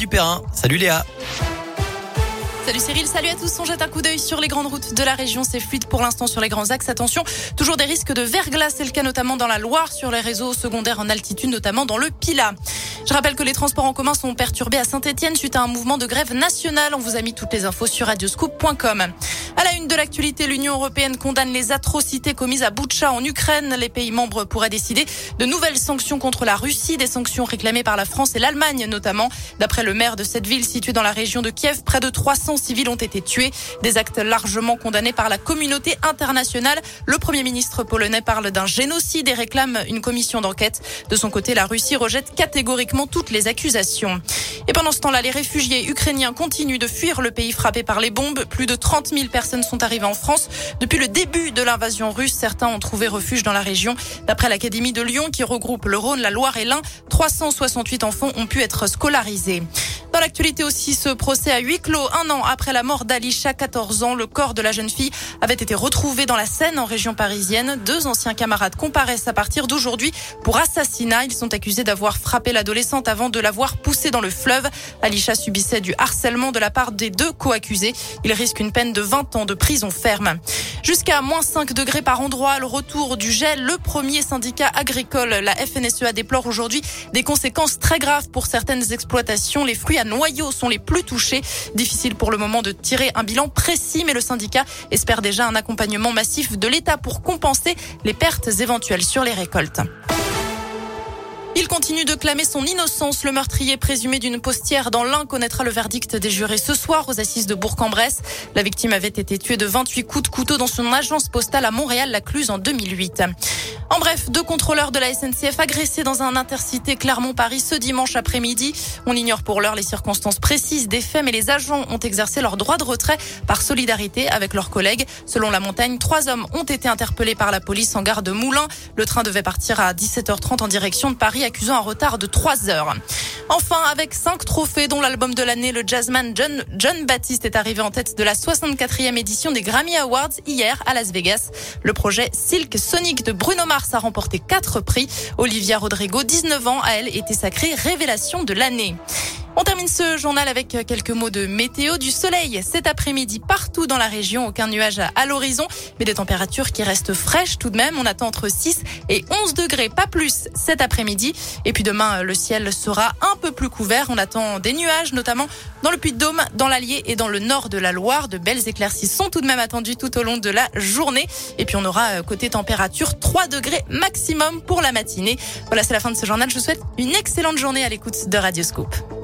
du Perrin. Salut Léa. Salut Cyril, salut à tous. On jette un coup d'œil sur les grandes routes de la région. C'est fluide pour l'instant sur les grands axes. Attention, toujours des risques de verglas. C'est le cas notamment dans la Loire, sur les réseaux secondaires en altitude, notamment dans le Pila. Je rappelle que les transports en commun sont perturbés à Saint-Etienne suite à un mouvement de grève nationale. On vous a mis toutes les infos sur radioscoop.com. À la une de l'actualité, l'Union européenne condamne les atrocités commises à Boutcha en Ukraine. Les pays membres pourraient décider de nouvelles sanctions contre la Russie, des sanctions réclamées par la France et l'Allemagne notamment. D'après le maire de cette ville située dans la région de Kiev, près de 300 civils ont été tués. Des actes largement condamnés par la communauté internationale. Le premier ministre polonais parle d'un génocide et réclame une commission d'enquête. De son côté, la Russie rejette catégoriquement toutes les accusations. Et pendant ce temps-là, les réfugiés ukrainiens continuent de fuir le pays frappé par les bombes. Plus de 30 000 personnes sont arrivées en France. Depuis le début de l'invasion russe, certains ont trouvé refuge dans la région. D'après l'Académie de Lyon, qui regroupe le Rhône, la Loire et l'Ain, 368 enfants ont pu être scolarisés. Dans l'actualité aussi, ce procès à huis clos, un an après la mort d'Alisha, 14 ans, le corps de la jeune fille avait été retrouvé dans la Seine en région parisienne. Deux anciens camarades comparaissent à partir d'aujourd'hui pour assassinat. Ils sont accusés d'avoir frappé l'adolescente avant de l'avoir poussée dans le fleuve. Alisha subissait du harcèlement de la part des deux co-accusés. Il risque une peine de 20 ans de prison ferme. Jusqu'à moins 5 degrés par endroit, le retour du gel, le premier syndicat agricole, la FNSEA déplore aujourd'hui des conséquences très graves pour certaines exploitations. Les fruits à noyaux sont les plus touchés. Difficile pour le moment de tirer un bilan précis, mais le syndicat espère déjà un accompagnement massif de l'État pour compenser les pertes éventuelles sur les récoltes. Il continue de clamer son innocence. Le meurtrier présumé d'une postière dans l'Ain connaîtra le verdict des jurés ce soir aux assises de Bourg-en-Bresse. La victime avait été tuée de 28 coups de couteau dans son agence postale à Montréal-la-Cluse en 2008. En bref, deux contrôleurs de la SNCF agressés dans un intercité Clermont-Paris ce dimanche après-midi. On ignore pour l'heure les circonstances précises des faits, mais les agents ont exercé leur droit de retrait par solidarité avec leurs collègues. Selon la montagne, trois hommes ont été interpellés par la police en gare de Moulins. Le train devait partir à 17h30 en direction de Paris, accusant un retard de 3 heures. Enfin, avec cinq trophées, dont l'album de l'année, le jazzman John, John Baptiste est arrivé en tête de la 64e édition des Grammy Awards hier à Las Vegas. Le projet Silk Sonic de Bruno Mars a remporté quatre prix. Olivia Rodrigo, 19 ans, a elle été sacrée révélation de l'année. On termine ce journal avec quelques mots de météo du soleil. Cet après-midi, partout dans la région, aucun nuage à l'horizon, mais des températures qui restent fraîches tout de même. On attend entre 6 et 11 degrés, pas plus cet après-midi. Et puis demain, le ciel sera un peu plus couvert. On attend des nuages, notamment dans le Puy-de-Dôme, dans l'Allier et dans le nord de la Loire. De belles éclaircies sont tout de même attendues tout au long de la journée. Et puis on aura euh, côté température 3 degrés maximum pour la matinée. Voilà, c'est la fin de ce journal. Je vous souhaite une excellente journée à l'écoute de Radioscope.